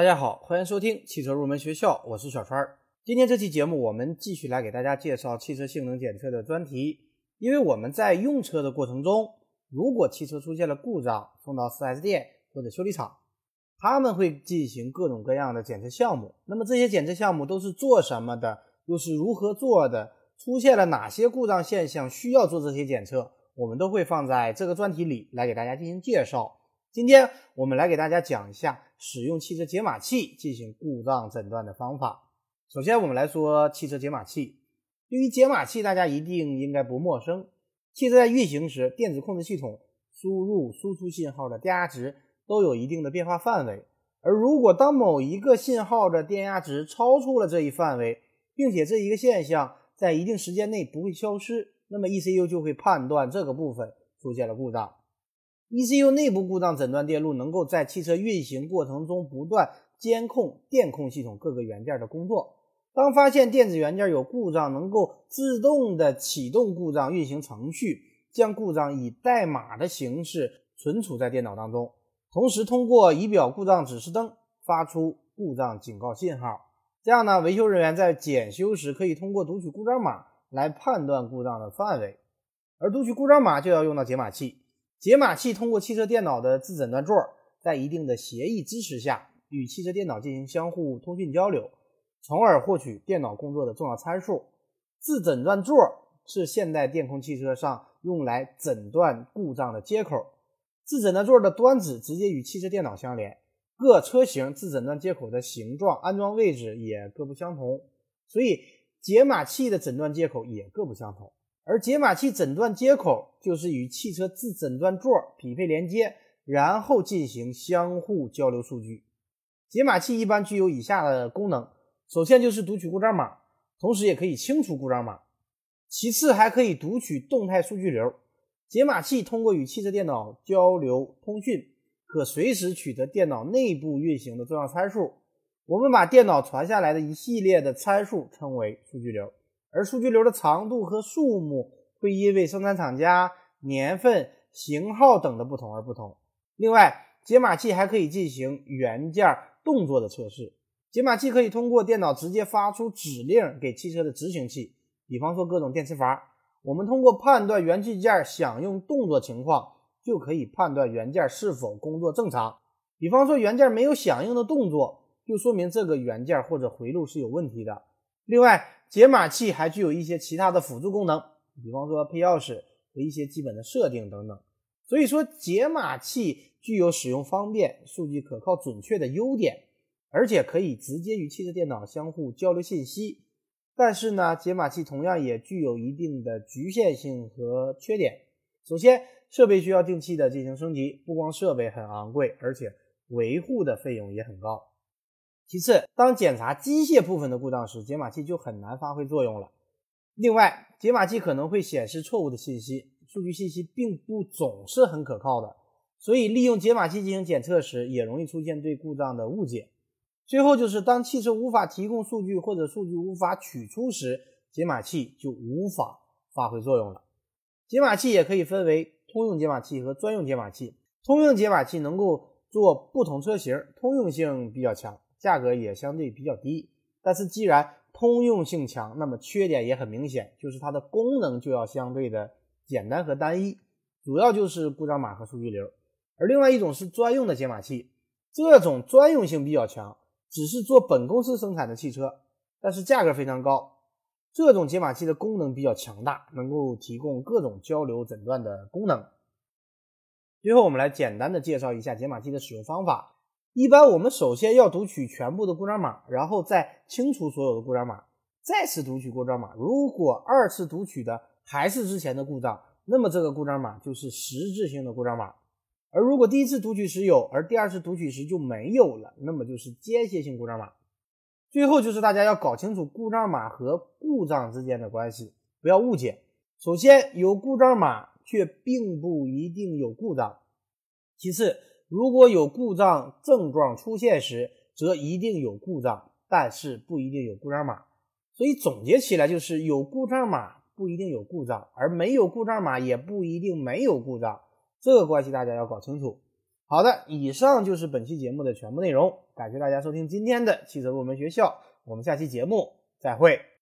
大家好，欢迎收听汽车入门学校，我是小川。今天这期节目，我们继续来给大家介绍汽车性能检测的专题。因为我们在用车的过程中，如果汽车出现了故障，送到 4S 店或者修理厂，他们会进行各种各样的检测项目。那么这些检测项目都是做什么的？又是如何做的？出现了哪些故障现象需要做这些检测？我们都会放在这个专题里来给大家进行介绍。今天我们来给大家讲一下使用汽车解码器进行故障诊断的方法。首先，我们来说汽车解码器。对于解码器，大家一定应该不陌生。汽车在运行时，电子控制系统输入、输出信号的电压值都有一定的变化范围。而如果当某一个信号的电压值超出了这一范围，并且这一个现象在一定时间内不会消失，那么 ECU 就会判断这个部分出现了故障。ECU 内部故障诊断电路能够在汽车运行过程中不断监控电控系统各个元件的工作。当发现电子元件有故障，能够自动的启动故障运行程序，将故障以代码的形式存储在电脑当中，同时通过仪表故障指示灯发出故障警告信号。这样呢，维修人员在检修时可以通过读取故障码来判断故障的范围。而读取故障码就要用到解码器。解码器通过汽车电脑的自诊断座，在一定的协议支持下，与汽车电脑进行相互通讯交流，从而获取电脑工作的重要参数。自诊断座是现代电控汽车上用来诊断故障的接口。自诊断座的端子直接与汽车电脑相连，各车型自诊断接口的形状、安装位置也各不相同，所以解码器的诊断接口也各不相同。而解码器诊断接口就是与汽车自诊断座匹配连接，然后进行相互交流数据。解码器一般具有以下的功能：首先就是读取故障码，同时也可以清除故障码；其次还可以读取动态数据流。解码器通过与汽车电脑交流通讯，可随时取得电脑内部运行的重要参数。我们把电脑传下来的一系列的参数称为数据流。而数据流的长度和数目会因为生产厂家、年份、型号等的不同而不同。另外，解码器还可以进行元件动作的测试。解码器可以通过电脑直接发出指令给汽车的执行器，比方说各种电磁阀。我们通过判断元器件响应动作情况，就可以判断元件是否工作正常。比方说元件没有响应的动作，就说明这个元件或者回路是有问题的。另外，解码器还具有一些其他的辅助功能，比方说配钥匙和一些基本的设定等等。所以说，解码器具有使用方便、数据可靠准确的优点，而且可以直接与汽车电脑相互交流信息。但是呢，解码器同样也具有一定的局限性和缺点。首先，设备需要定期的进行升级，不光设备很昂贵，而且维护的费用也很高。其次，当检查机械部分的故障时，解码器就很难发挥作用了。另外，解码器可能会显示错误的信息，数据信息并不总是很可靠的，所以利用解码器进行检测时，也容易出现对故障的误解。最后就是，当汽车无法提供数据或者数据无法取出时，解码器就无法发挥作用了。解码器也可以分为通用解码器和专用解码器。通用解码器能够做不同车型，通用性比较强。价格也相对比较低，但是既然通用性强，那么缺点也很明显，就是它的功能就要相对的简单和单一，主要就是故障码和数据流。而另外一种是专用的解码器，这种专用性比较强，只是做本公司生产的汽车，但是价格非常高。这种解码器的功能比较强大，能够提供各种交流诊断的功能。最后，我们来简单的介绍一下解码器的使用方法。一般我们首先要读取全部的故障码，然后再清除所有的故障码，再次读取故障码。如果二次读取的还是之前的故障，那么这个故障码就是实质性的故障码。而如果第一次读取时有，而第二次读取时就没有了，那么就是间歇性故障码。最后就是大家要搞清楚故障码和故障之间的关系，不要误解。首先，有故障码却并不一定有故障。其次，如果有故障症状出现时，则一定有故障，但是不一定有故障码。所以总结起来就是，有故障码不一定有故障，而没有故障码也不一定没有故障。这个关系大家要搞清楚。好的，以上就是本期节目的全部内容，感谢大家收听今天的汽车入门学校，我们下期节目再会。